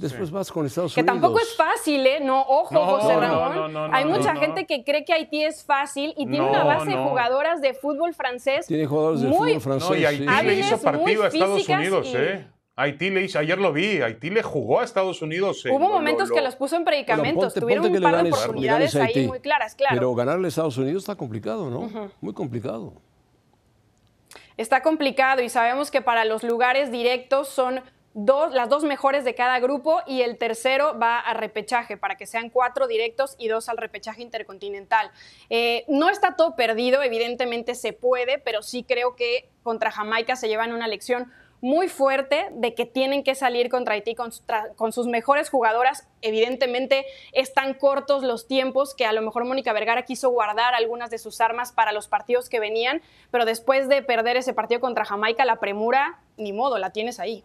Después vas con Estados Unidos. Que tampoco es fácil, ¿eh? No, ojo, José Ramón. Hay mucha gente que cree que Haití es fácil y tiene una base de jugadoras de fútbol francés. Tiene jugadores de fútbol francés. No, y Haití le hizo partido a Estados Unidos, ¿eh? Haití le hizo, ayer lo vi, Haití le jugó a Estados Unidos. Hubo momentos que los puso en predicamentos, tuvieron un par de oportunidades ahí muy claras, claro. Pero ganarle a Estados Unidos está complicado, ¿no? Muy complicado. Está complicado y sabemos que para los lugares directos son dos, las dos mejores de cada grupo y el tercero va a repechaje para que sean cuatro directos y dos al repechaje intercontinental. Eh, no está todo perdido, evidentemente se puede, pero sí creo que contra Jamaica se llevan una lección muy fuerte de que tienen que salir contra Haití con, con, sus mejores jugadoras. Evidentemente están cortos los tiempos que a lo mejor Mónica Vergara quiso guardar algunas de sus armas para los partidos que venían, pero después de perder ese partido contra Jamaica, la premura, ni modo, la tienes ahí.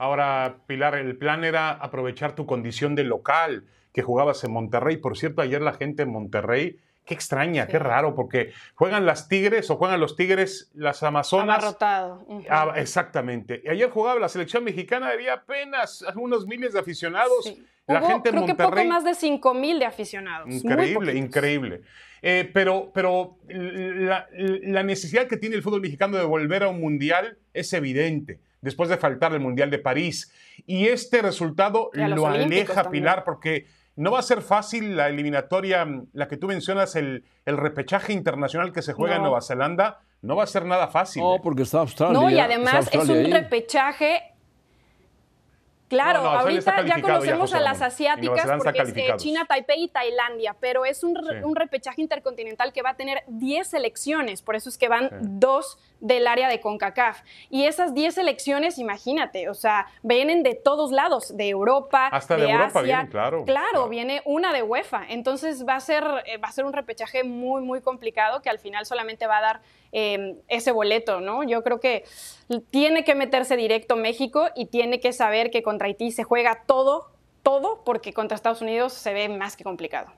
Ahora, Pilar, el plan era aprovechar tu condición de local, que jugabas en Monterrey. Por cierto, ayer la gente en Monterrey, qué extraña, qué raro, porque juegan las Tigres o juegan los Tigres las Amazonas. Abarrotado. Ah, exactamente. Y ayer jugaba la selección mexicana, había apenas algunos miles de aficionados. La gente en creo Monterrey, que poco más de 5 mil de aficionados. Increíble, increíble. Eh, pero pero la, la necesidad que tiene el fútbol mexicano de volver a un mundial es evidente después de faltar el Mundial de París. Y este resultado lo aleja, Pilar, porque no va a ser fácil la eliminatoria, la que tú mencionas, el, el repechaje internacional que se juega en Nueva Zelanda. No va a ser nada fácil. No, ¿eh? porque está Australia. No, y además es un repechaje Claro, ahorita ya conocemos a las asiáticas porque es eh, China, Taipei y Tailandia, pero es un, un, repechaje intercontinental que va a tener 10 selecciones, por eso es que van dos del área de CONCACAF. Y esas 10 selecciones, imagínate, o sea, vienen de todos lados, de Europa, Hasta de, Asia. claro. Claro, viene una de UEFA. Entonces va a, ser, eh, va a ser un repechaje muy, muy complicado que al final solamente va a dar em, ese boleto, ¿no? Yo creo que tiene que meterse directo México y tiene que saber que contra Haití se juega todo, todo, porque contra Estados Unidos se ve más que complicado.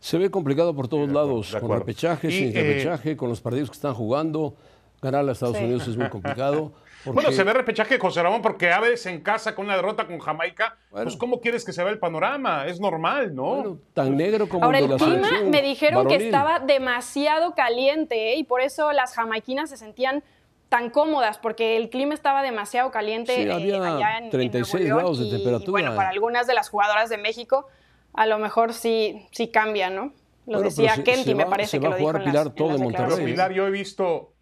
Se ve complicado por todos lados, con repechaje, sin eh, repechaje, con los partidos que están jugando. Ganar a Estados Unidos es muy complicado. Bueno, se ve repechaje, José Ramón, porque a veces en casa con una derrota con Jamaica, pues ¿cómo quieres que se vea el panorama? Es normal, ¿no? tan negro como Ahora, el, de la clima me dijeron que estaba demasiado caliente ¿eh? y por eso las jamaiquinas se sentían tan cómodas, porque el clima estaba demasiado caliente sí, había eh, allá en 36 grados de temperatura. Y bueno, para algunas de las jugadoras de México, a lo mejor sí, sí cambia, ¿no? Lo decía Kenty, me parece que lo dijo en las, todo de Monterrey. Pilar, yo he visto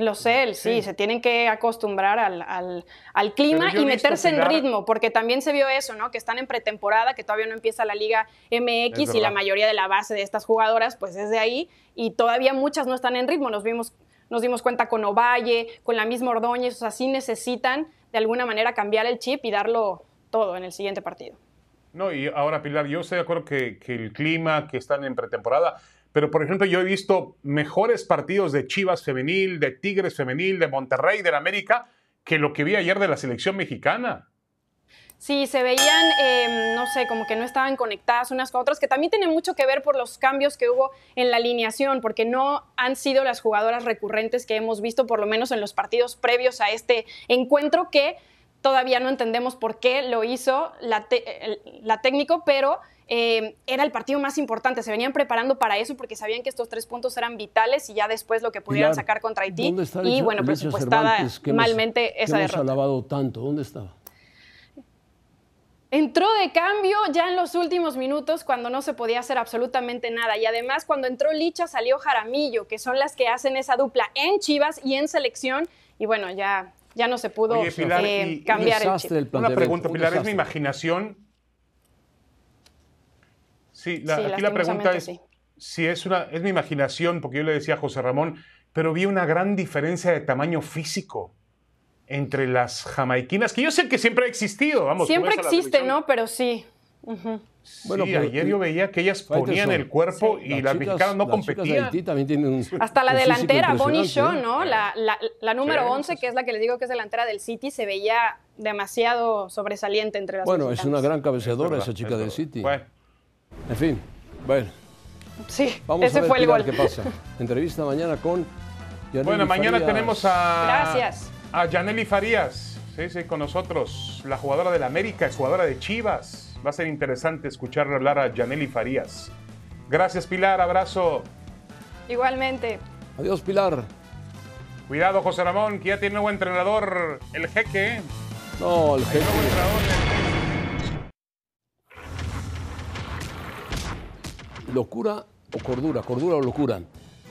lo sé, sí, se tienen que acostumbrar al, clima y meterse en ritmo, porque también se vio eso, ¿no? Que están en pretemporada, que todavía no empieza la Liga MX y la mayoría de la base de estas jugadoras, pues es de ahí, y todavía muchas no están en ritmo. Nos vimos, nos dimos cuenta con Ovalle, con la misma Ordóñez, o sea, sí necesitan de alguna manera cambiar el chip y darlo todo en el siguiente partido. No, y ahora Pilar, yo estoy de acuerdo que, que el clima, que están en pretemporada, pero, por ejemplo, yo he visto mejores partidos de Chivas femenil, de Tigres femenil, de Monterrey, del América, que lo que vi ayer de la selección mexicana. Sí, se veían, em, no sé, como que no estaban conectadas unas con otras, que también tiene mucho que ver por los cambios que hubo en la alineación, porque no han sido las jugadoras recurrentes que hemos visto, por lo menos en los partidos previos a este encuentro, que todavía no entendemos por qué lo hizo la, la técnico, pero eh, era el partido más importante. Se venían preparando para eso porque sabían que estos tres puntos eran vitales y ya después lo que pudieran sacar contra Haití. y bueno, presupuestada malmente esa derrota. alabado tanto? ¿Dónde estaba? Entró de cambio ya en los últimos minutos cuando no se podía hacer absolutamente nada. Y además cuando entró Licha salió Jaramillo, que son las que hacen esa dupla en Chivas y en selección. Y bueno, ya, ya no se pudo Oye, Pilar, eh, y- cambiar el desastre chip. el Una pregunta, un Pilar, ¿es mi imaginación? Sí, la- Sí, aquí la pregunta es sí. si es una es mi imaginación, porque yo le decía a José Ramón, pero vi una gran diferencia de tamaño físico entre las jamaiquinas, que yo sé que siempre ha existido, vamos. Siempre existe. ¿no? Pero sí. Ujú. Sí, Bueno, pero- ayer yo veía que ellas ponían el cuerpo y las, mexicanas no las chicas de competían. Haití también tienen un Hasta la un delantera, Bonnie Shaw, ¿eh? ¿no? La, la- la número Sí, 11, que es la que les digo que es delantera del City, se veía demasiado sobresaliente entre las Bueno, es mexicanas. una gran cabeceadora verdad, esa chica es del. City. Bueno, En fin, bueno, Sí, vamos ese a ver fue el gol. qué pasa. Entrevista mañana con bueno, mañana Farías. tenemos a Gracias. A Yaneli Farías, sí, sí, con nosotros, la jugadora del América, es jugadora de Chivas. Va a ser interesante escucharle hablar a Yaneli Farías. Gracias, Pilar, abrazo. Igualmente. Adiós, Pilar. Cuidado, José Ramón, que ya tiene nuevo entrenador, el jeque. ¿eh? No, el entrenador. ¿Locura o cordura? ¿Cordura o locura?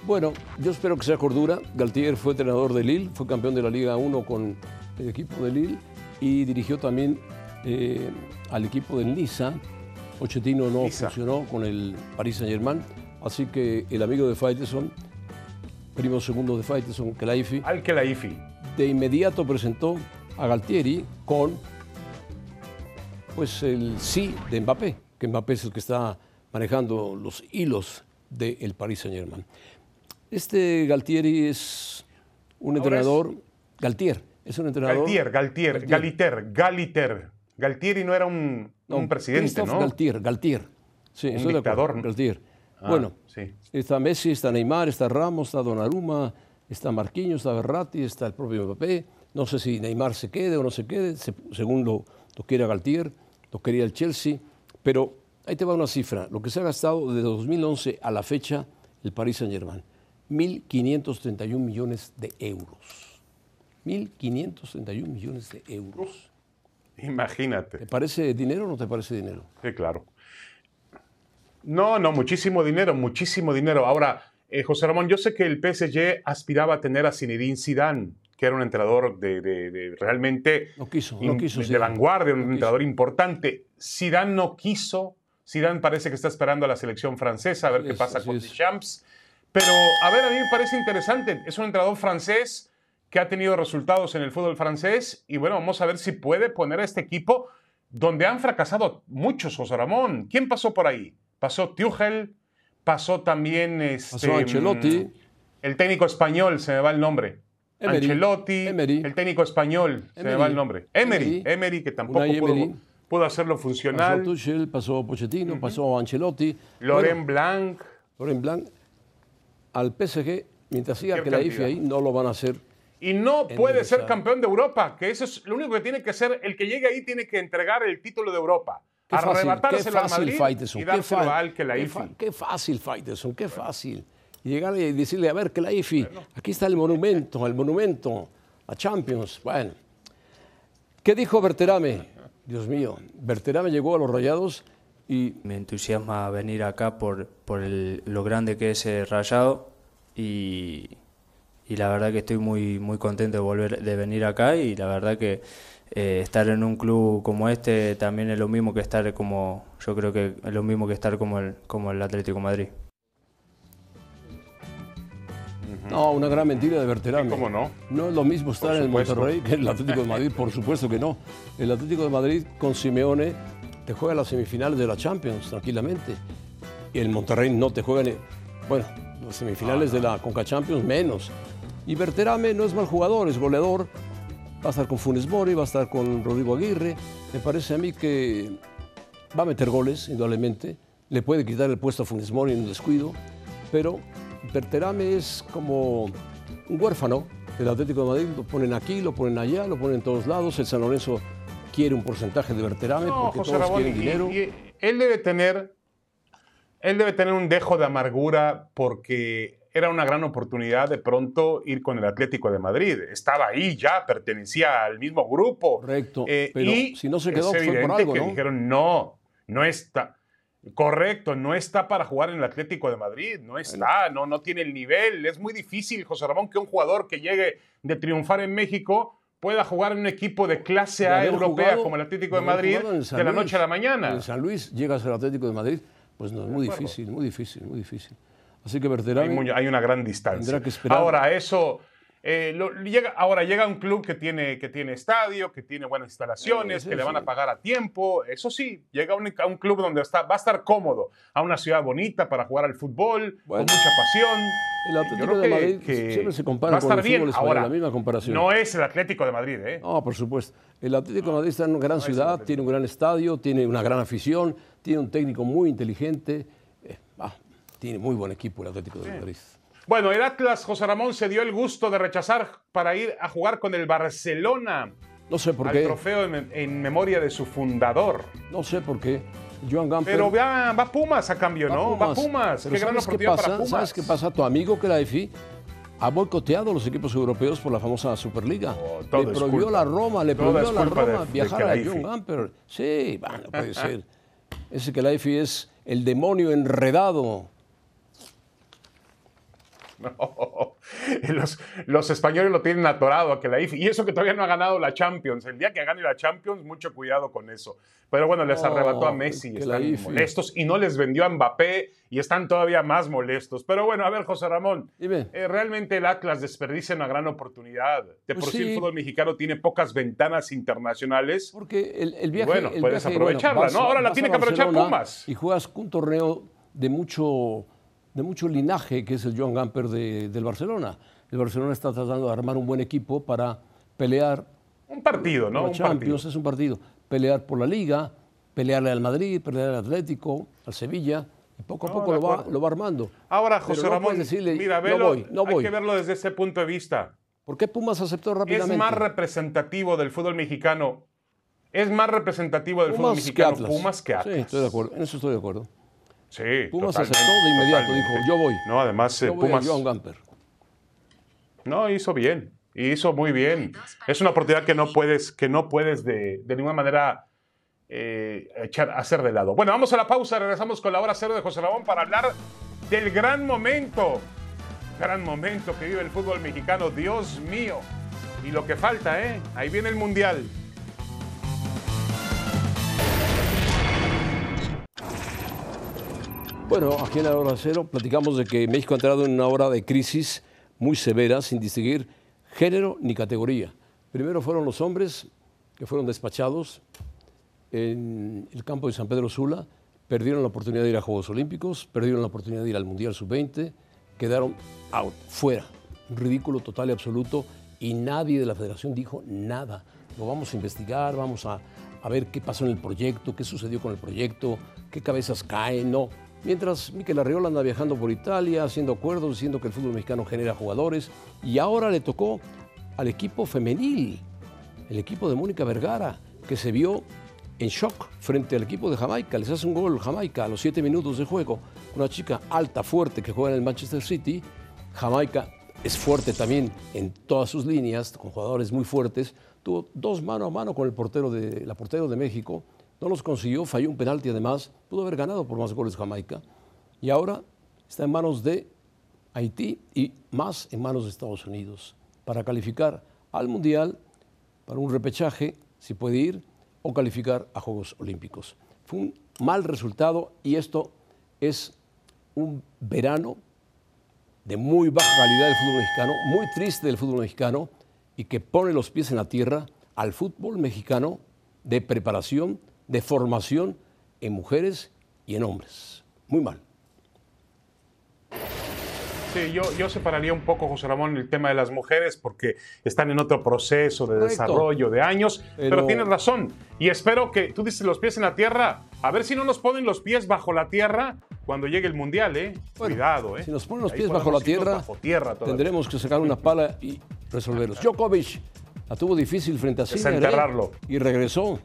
Bueno, yo espero que sea cordura. Galtier fue entrenador de Lille, fue campeón de la Liga 1 con el equipo de Lille y dirigió también eh, al equipo del Niza. Pochettino no funcionó con el Paris Saint-Germain, así que el amigo de Faitelson, primo segundo de Faitelson, Kelaifi, Al que la IFI. de inmediato presentó a Galtieri con pues el sí de Mbappé, que Mbappé es el que está manejando los hilos del Paris Saint Germain. Este Galtieri es un entrenador, Galtier, es un entrenador. Galtier, Galtier, Galtier. Galiter, Galiter. Galtieri no era un, no, un presidente, Christophe ¿no? Galtier, Galtier. Sí, Un estoy de dictador, ¿no? Galtier. Ah, bueno, sí. está Messi, está Neymar, está Ramos, está Donnarumma, está Marquinhos, está Berratti, está el propio Mbappé. No sé si Neymar se quede o no se quede, se- según lo, lo quiera Galtier, lo quería el Chelsea. Pero ahí te va una cifra. Lo que se ha gastado de 2011 a la fecha el Paris Saint-Germain. 1.531 millones de euros. 1.531 millones de euros. Imagínate. ¿Te parece dinero o no te parece dinero? Sí, claro. No, no, muchísimo dinero, muchísimo dinero. Ahora, eh, José Ramón, yo sé que el PSG aspiraba a tener a Zinedine Zidane, que era un entrenador de, de- de realmente No quiso, in- no quiso. de Zidane. vanguardia, un No quiso. entrenador importante. Zidane no quiso. Zidane parece que está esperando a la selección francesa a ver qué pasa con es. Deschamps. Pero, a ver, a mí me parece interesante. Es un entrenador francés que ha tenido resultados en el fútbol francés y bueno, vamos a ver si puede poner a este equipo donde han fracasado muchos, José Ramón. ¿Quién pasó por ahí? Pasó Tuchel, pasó también este, Pasó Ancelotti. mm, el técnico español, se me va el nombre. Emery. Ancelotti, Emery. el técnico español, se me Emery. va el nombre. Emery, Emery. Emery, que tampoco pudo, Emery. pudo hacerlo Pasó funcional. Tuchel, pasó Pochettino, pasó Ancelotti. Loren Bueno, Blanc. Laurent Blanc. Al PSG, mientras siga que la IFI ahí, no lo van a hacer. Y no puede ser campeón de Europa, que eso es lo único que tiene que ser. El que llegue ahí tiene que entregar el título de Europa. Qué arrebatárselo fácil, Madrid Faitelson, y qué dárselo fa- al que la qué IFI. fa- Qué fácil, Faitelson, qué fácil. Y llegar y decirle, a ver, que la IFI, aquí está el monumento, el monumento, la Champions. Bueno. ¿Qué dijo Berterame? Dios mío, Berterame llegó a los Rayados y Me entusiasma venir acá por, por el- lo grande que es el Rayado y, y la verdad que estoy muy, muy contento de volver de venir acá y la verdad que eh, estar en un club como este también es lo mismo que estar como yo creo que es lo mismo que estar como el como el Atlético de Madrid. No, una gran mentira de Berterame. ¿Cómo no? No es lo mismo estar en el. Monterrey que en el Atlético de Madrid, por supuesto que no. El Atlético de Madrid con Simeone te juega las semifinales de la Champions tranquilamente. Y el Monterrey no te juega, bueno, las semifinales de la Conca Champions menos. Y Berterame no es mal jugador, es goleador. Va a estar con Funes Mori, va a estar con Rodrigo Aguirre. Me parece a mí que va a meter goles, indudablemente. Le puede quitar el puesto a Funes Mori en un descuido. Pero Berterame es como un huérfano del Atlético de Madrid. Lo ponen aquí, lo ponen allá, lo ponen en todos lados. El San Lorenzo quiere un porcentaje de Berterame No, porque José todos Ramón, quieren y- dinero. y él debe tener, él debe tener un dejo de amargura porque era una gran oportunidad de pronto ir con el Atlético de Madrid. Estaba ahí ya, pertenecía al mismo grupo. Correcto. Eh, pero y si no se quedó, es fue por algo, que ¿no? dijeron, no, no está. Correcto, no está para jugar en el Atlético de Madrid, no está, no, no tiene el nivel. Es muy difícil, José Ramón, que un jugador que llegue de triunfar en México pueda jugar en un equipo de clase A europea jugado- como el Atlético de Madrid de la noche a la mañana. En San Luis llegas al Atlético de Madrid, pues no, es muy difícil, muy difícil, muy difícil. Así que Hay, Berterame, muy- hay una gran distancia. tendrá que esperar. Ahora, eso. Eh, lo- llega, ahora llega un club que tiene, que tiene estadio, que tiene buenas instalaciones, Sí, sí, que le van a pagar a tiempo. Eso sí, llega a un, a un club donde está, va a estar cómodo, a una ciudad bonita para jugar al fútbol, Bueno. con mucha pasión. el Atlético de que- Madrid que siempre se va compara a con estar el bien. español, Ahora, la misma comparación. no es el Atlético de Madrid, ¿eh? No, por supuesto. El Atlético de Madrid está en una gran ciudad, tiene un gran estadio, tiene una gran afición, tiene un técnico muy inteligente. eh, ah, tiene muy buen equipo el Atlético de Madrid. Bueno, el Atlas, José Ramón, se dio el gusto de rechazar para ir a jugar con el Barcelona No sé por al qué. trofeo en, en memoria de su fundador. No sé por qué. Joan Gamper. Pero va, va Pumas a cambio, ¿no? Va Pumas. Pero Qué gran ¿sabes qué oportunidad pasa? para Pumas. ¿Sabes qué pasa? Tu amigo Craifi ha boicoteado a los equipos europeos por la famosa Superliga. Oh, le prohibió culpa. la Roma, le Todo prohibió a la de- Roma de viajar a Craifi. John Gamper. Sí, va, no puede ser. Ese Craifi es el demonio enredado. No. Los, los españoles lo tienen atorado a que la IFI. Y eso que todavía no ha ganado la Champions. El día que gane la Champions, mucho cuidado con eso. Pero bueno, les arrebató a Messi. Están molestos. Y no les vendió a Mbappé. Y están todavía más molestos. Pero bueno, a ver, José Ramón. Eh, realmente el Atlas desperdicia una gran oportunidad. De Pues por sí, el fútbol mexicano tiene pocas ventanas internacionales. Porque el, el viaje. bueno, el puedes viaje, aprovecharla, vas ¿no? Ahora la tiene que aprovechar Pumas. Y juegas un torneo de mucho, de mucho linaje, que es el Joan Gamper de- del Barcelona. El Barcelona está tratando de armar un buen equipo para pelear Un partido, ¿no? la Un partido. Champions, es un partido. Pelear por la Liga, pelearle al Madrid, pelearle al Atlético, al Sevilla. Y poco a No, poco lo va, lo va armando. Ahora, José no Ramón, decirle, mira, no voy, no hay que verlo desde ese punto de vista. ¿Por qué Pumas aceptó Es rápidamente? más representativo del fútbol mexicano. Es más representativo del fútbol Pumas mexicano. Pumas que Atlas. Sí, estoy de acuerdo. En eso estoy de acuerdo. Sí, Pumas aceptó de inmediato, totalmente. dijo, yo voy. No, además, eh, Yo voy a Pumas. Joan Gamper. No, hizo bien. Hizo muy bien. Es una oportunidad que no puedes, que no puedes de, de ninguna manera eh, echar, hacer de lado. Bueno, vamos a la pausa. Regresamos con la hora cero de José Ramón para hablar del gran momento. Gran momento que vive el fútbol mexicano. Dios mío. Y lo que falta, ¿eh? Ahí viene el Mundial. Bueno, aquí en la hora cero platicamos de que México ha entrado en una hora de crisis muy severa, sin distinguir género ni categoría. Primero fueron los hombres que fueron despachados en el campo de San Pedro Sula, perdieron la oportunidad de ir a Juegos Olímpicos, perdieron la oportunidad de ir al Mundial Sub-20, quedaron out, fuera. Un ridículo total y absoluto y nadie de la federación dijo nada. Lo vamos a investigar, vamos a, a ver qué pasó en el proyecto, qué sucedió con el proyecto, qué cabezas caen, no. Mientras Miquel Arriola anda viajando por Italia, haciendo acuerdos, diciendo que el fútbol mexicano genera jugadores, y ahora le tocó al equipo femenil, el equipo de Mónica Vergara, que se vio en shock frente al equipo de Jamaica. Les hace un gol Jamaica a los siete minutos de juego. Una chica alta, fuerte, que juega en el Manchester City. Jamaica es fuerte también en todas sus líneas, con jugadores muy fuertes. Tuvo dos mano a mano con el portero de, la portero de México. No los consiguió, falló un penalti además. Pudo haber ganado por más goles Jamaica. Y ahora está en manos de Haití y más en manos de Estados Unidos para calificar al Mundial, para un repechaje, si puede ir, o calificar a Juegos Olímpicos. Fue un mal resultado y esto es un verano de muy baja calidad del fútbol mexicano, muy triste del fútbol mexicano y que pone los pies en la tierra al fútbol mexicano de preparación, de formación en mujeres y en hombres. Muy mal. Sí, yo, yo separaría un poco, José Ramón, el tema de las mujeres porque están en otro proceso de Correcto. desarrollo de años, pero... Pero- tienes razón. Y espero que tú dices los pies en la tierra, a ver si no nos ponen los pies bajo la tierra cuando llegue el Mundial, ¿eh? Bueno, Cuidado, ¿eh? Si nos ponen los Ahí pies bajo la tierra, bajo tierra tendremos que sacar una pala y resolverlos. Djokovic la tuvo difícil frente a Sinner. ¿eh? Y regresó.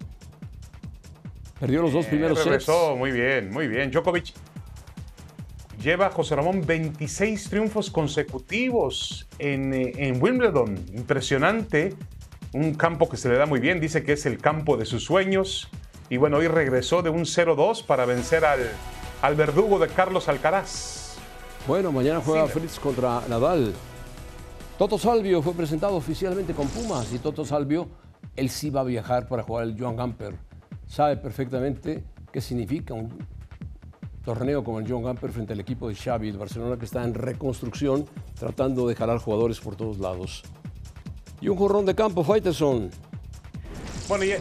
Perdió los dos primeros Eh, sets. regresó, muy bien, muy bien. Djokovic, lleva José Ramón 26 triunfos consecutivos en, eh, en Wimbledon. Impresionante. Un campo que se le da muy bien. Dice que es el campo de sus sueños. Y bueno, hoy regresó de un 0-2 para vencer al, al verdugo de Carlos Alcaraz. Bueno, mañana juega Sí. Fritz contra Nadal. Toto Salvio fue presentado oficialmente con Pumas y Toto Salvio, él sí va a viajar para jugar el Joan Gamper. Sabe perfectamente qué significa un torneo como el Joan Gamper frente al equipo de Xavi, el Barcelona que está en reconstrucción, tratando de jalar jugadores por todos lados. Y un jorrón de campo, Faitelson. Bueno, y,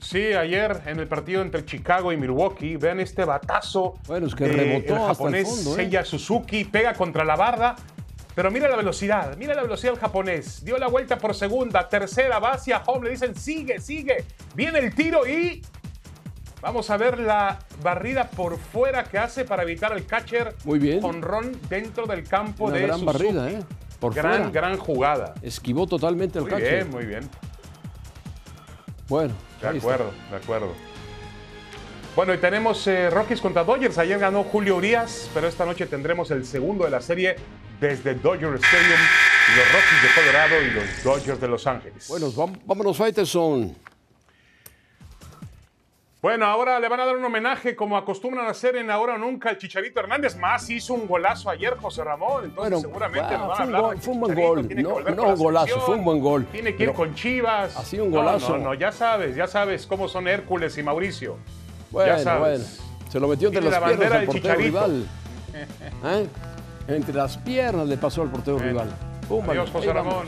sí, ayer en el partido entre Chicago y Milwaukee, vean este batazo. Bueno, es que de rebotó el hasta el japonés fondo, ¿eh? Seiya Suzuki, pega contra la barda. Pero mira la velocidad, mira la velocidad del japonés. Dio la vuelta por segunda, tercera, va hacia home. Le dicen, sigue, sigue. Viene el tiro y Vamos a ver la barrida por fuera que hace para evitar el catcher. Muy bien. Honrón dentro del campo Una de gran Suzuki. barrida, ¿eh? Por gran, fuera. gran jugada. Esquivó totalmente el Muy catcher. bien, muy bien. Bueno, De está. acuerdo, de acuerdo. Bueno, y tenemos eh, Rockies contra Dodgers. Ayer ganó Julio Urias, pero esta noche tendremos el segundo de la serie desde Dodger Stadium. Los Rockies de Colorado y los Dodgers de Los Ángeles. Bueno, vámonos, Faitelson. Bueno, ahora le van a dar un homenaje como acostumbran a hacer en Ahora o Nunca el Chicharito Hernández. Más hizo un golazo ayer José Ramón. Entonces Bueno, seguramente ah, nos van a hablar gol- fue un buen gol. No- no un golazo, fue un buen gol. Tiene que ir con Chivas. ha sido un No, golazo. No, no, ya sabes, ya sabes cómo son Hércules y Mauricio. Bueno, ya sabes. bueno. Se lo metió entre las la piernas bandera al del portero Chicharito. rival. ¿Eh? Entre las piernas le pasó al portero Bueno. rival. Pum, Adiós, José. Ramón.